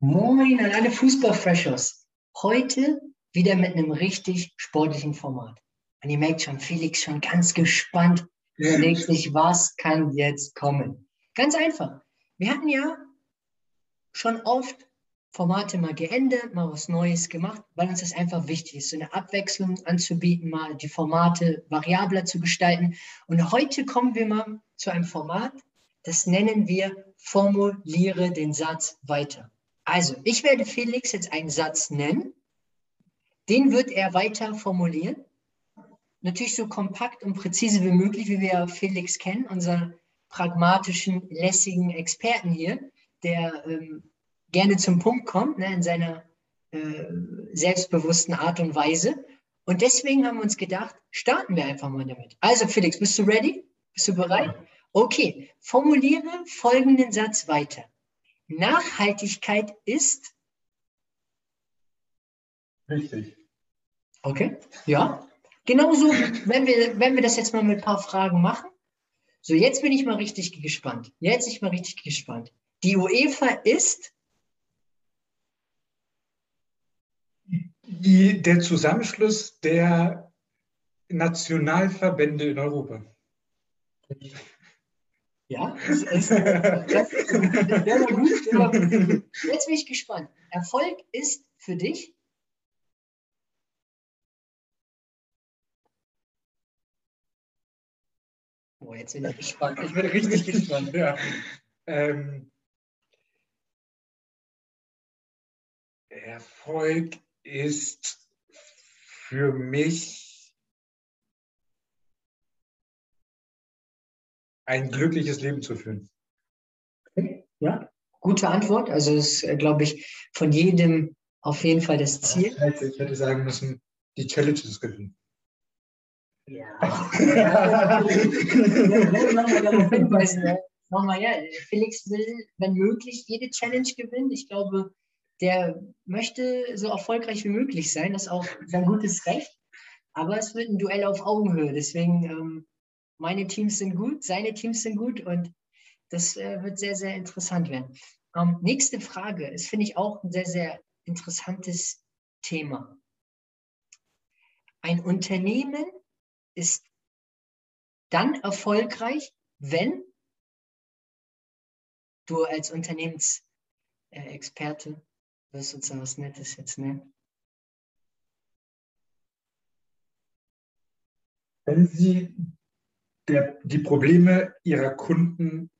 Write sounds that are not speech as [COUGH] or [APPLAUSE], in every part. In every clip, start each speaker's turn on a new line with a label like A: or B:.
A: Moin an alle Fußballfreshers. Heute wieder mit einem richtig sportlichen Format. Und ihr merkt schon, Felix schon ganz gespannt überlegt sich, was kann jetzt kommen. Ganz einfach. Wir hatten ja schon oft Formate mal geändert, mal was Neues gemacht, weil uns das einfach wichtig ist, so eine Abwechslung anzubieten, mal die Formate variabler zu gestalten. Und heute kommen wir mal zu einem Format, das nennen wir Formuliere den Satz weiter. Also, ich werde Felix jetzt einen Satz nennen, den wird er weiter formulieren. Natürlich so kompakt und präzise wie möglich, wie wir Felix kennen, unseren pragmatischen, lässigen Experten hier, der ähm, gerne zum Punkt kommt ne, in seiner äh, selbstbewussten Art und Weise. Und deswegen haben wir uns gedacht, starten wir einfach mal damit. Also Felix, bist du ready? Bist du bereit? Okay, formuliere folgenden Satz weiter. Nachhaltigkeit ist.
B: Richtig.
A: Okay, ja. Genauso, wenn wir, wenn wir das jetzt mal mit ein paar Fragen machen. So, jetzt bin ich mal richtig gespannt. Jetzt bin ich mal richtig gespannt. Die UEFA ist.
B: Die, der Zusammenschluss der Nationalverbände in Europa.
A: Ja, das, ist, das, wäre gut. Jetzt bin ich gespannt. Erfolg ist für dich? Oh, jetzt bin ich gespannt. Ich bin richtig gespannt.
B: Ja. Ähm, Erfolg ist für mich ein glückliches Leben zu führen.
A: Ja, gute Antwort. Also ist, äh, glaube ich, von jedem auf jeden Fall das Ziel.
B: Ich hätte, ich hätte sagen müssen, die Challenges gewinnen.
A: Ja. [LAUGHS] ja, Nochmal, ja, Felix will, wenn möglich, jede Challenge gewinnen. Ich glaube, der möchte so erfolgreich wie möglich sein. Das ist auch sein gutes Recht. Aber es wird ein Duell auf Augenhöhe. Deswegen ähm, meine Teams sind gut, seine Teams sind gut und das äh, wird sehr, sehr interessant werden. Ähm, nächste Frage ist, finde ich, auch ein sehr, sehr interessantes Thema. Ein Unternehmen ist dann erfolgreich, wenn du als Unternehmensexperte wirst uns was Nettes jetzt nennen.
B: Wenn Sie der, die Probleme ihrer Kunden,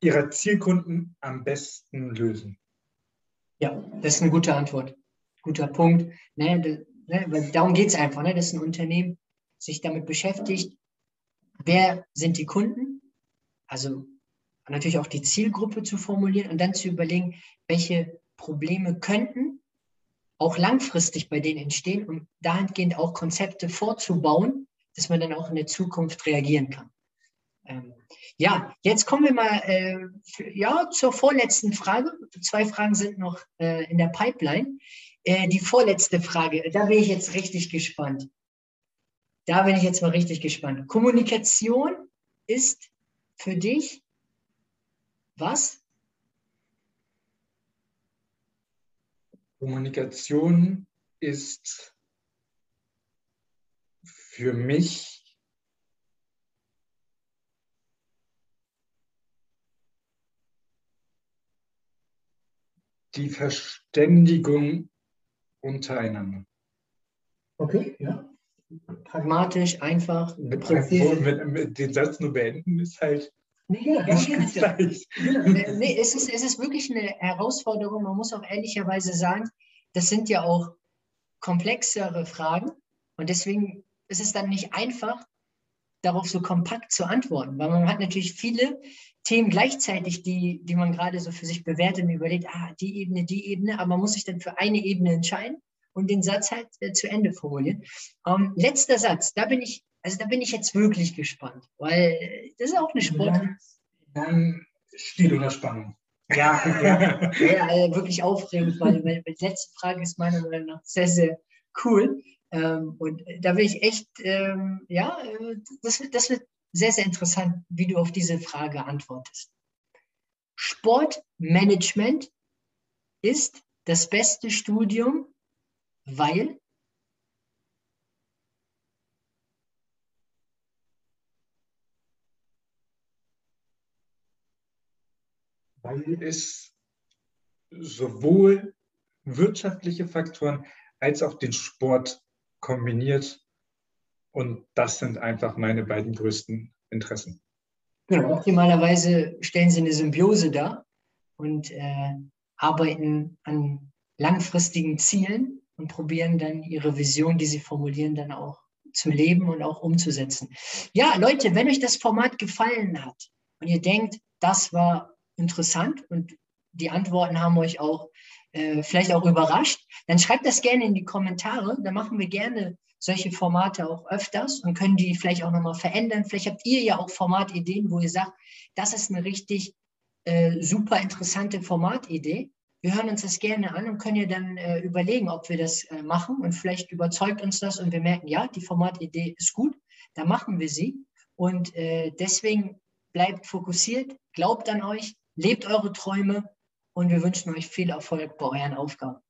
B: ihrer Zielkunden am besten lösen?
A: Ja, das ist eine gute Antwort. Guter Punkt. Ne, ne, darum geht es einfach, ne, dass ein Unternehmen sich damit beschäftigt, wer sind die Kunden, also natürlich auch die Zielgruppe zu formulieren und dann zu überlegen, welche Probleme könnten auch langfristig bei denen entstehen und dahingehend auch Konzepte vorzubauen, dass man dann auch in der Zukunft reagieren kann. Ähm, ja, jetzt kommen wir mal äh, für, ja, zur vorletzten Frage. Zwei Fragen sind noch äh, in der Pipeline. Äh, die vorletzte Frage, da bin ich jetzt richtig gespannt. Da bin ich jetzt mal richtig gespannt. Kommunikation ist für dich was?
B: Kommunikation ist für mich die Verständigung untereinander.
A: Okay, ja. Pragmatisch, einfach,
B: präzise. Mit, mit, den Satz nur beenden ist halt.
A: Nee, ja, ja, nee, es, ist, es ist wirklich eine Herausforderung. Man muss auch ehrlicherweise sagen, das sind ja auch komplexere Fragen. Und deswegen ist es dann nicht einfach, darauf so kompakt zu antworten, weil man hat natürlich viele Themen gleichzeitig, die, die man gerade so für sich bewertet und überlegt, ah, die Ebene, die Ebene, aber man muss sich dann für eine Ebene entscheiden und den Satz halt äh, zu Ende formulieren. Ähm, letzter Satz, da bin ich, also da bin ich jetzt wirklich gespannt, weil das ist auch eine Sport.
B: Dann steht unter Spannung.
A: Ja, ja, ja wirklich aufregend, weil, weil die letzte Frage ist meiner Meinung nach sehr, sehr cool. Ähm, und da will ich echt, ähm, ja, das, das wird sehr, sehr interessant, wie du auf diese Frage antwortest. Sportmanagement ist das beste Studium, weil
B: weil es sowohl wirtschaftliche Faktoren als auch den Sport kombiniert. Und das sind einfach meine beiden größten Interessen.
A: Genau, optimalerweise stellen sie eine Symbiose dar und äh, arbeiten an langfristigen Zielen und probieren dann ihre Vision, die sie formulieren, dann auch zu leben und auch umzusetzen. Ja, Leute, wenn euch das Format gefallen hat und ihr denkt, das war interessant und die Antworten haben euch auch äh, vielleicht auch überrascht, dann schreibt das gerne in die Kommentare. Da machen wir gerne solche Formate auch öfters und können die vielleicht auch nochmal verändern. Vielleicht habt ihr ja auch Formatideen, wo ihr sagt, das ist eine richtig äh, super interessante Formatidee. Wir hören uns das gerne an und können ja dann äh, überlegen, ob wir das äh, machen und vielleicht überzeugt uns das und wir merken, ja, die Formatidee ist gut, dann machen wir sie. Und äh, deswegen bleibt fokussiert, glaubt an euch, lebt eure Träume und wir wünschen euch viel Erfolg bei euren Aufgaben.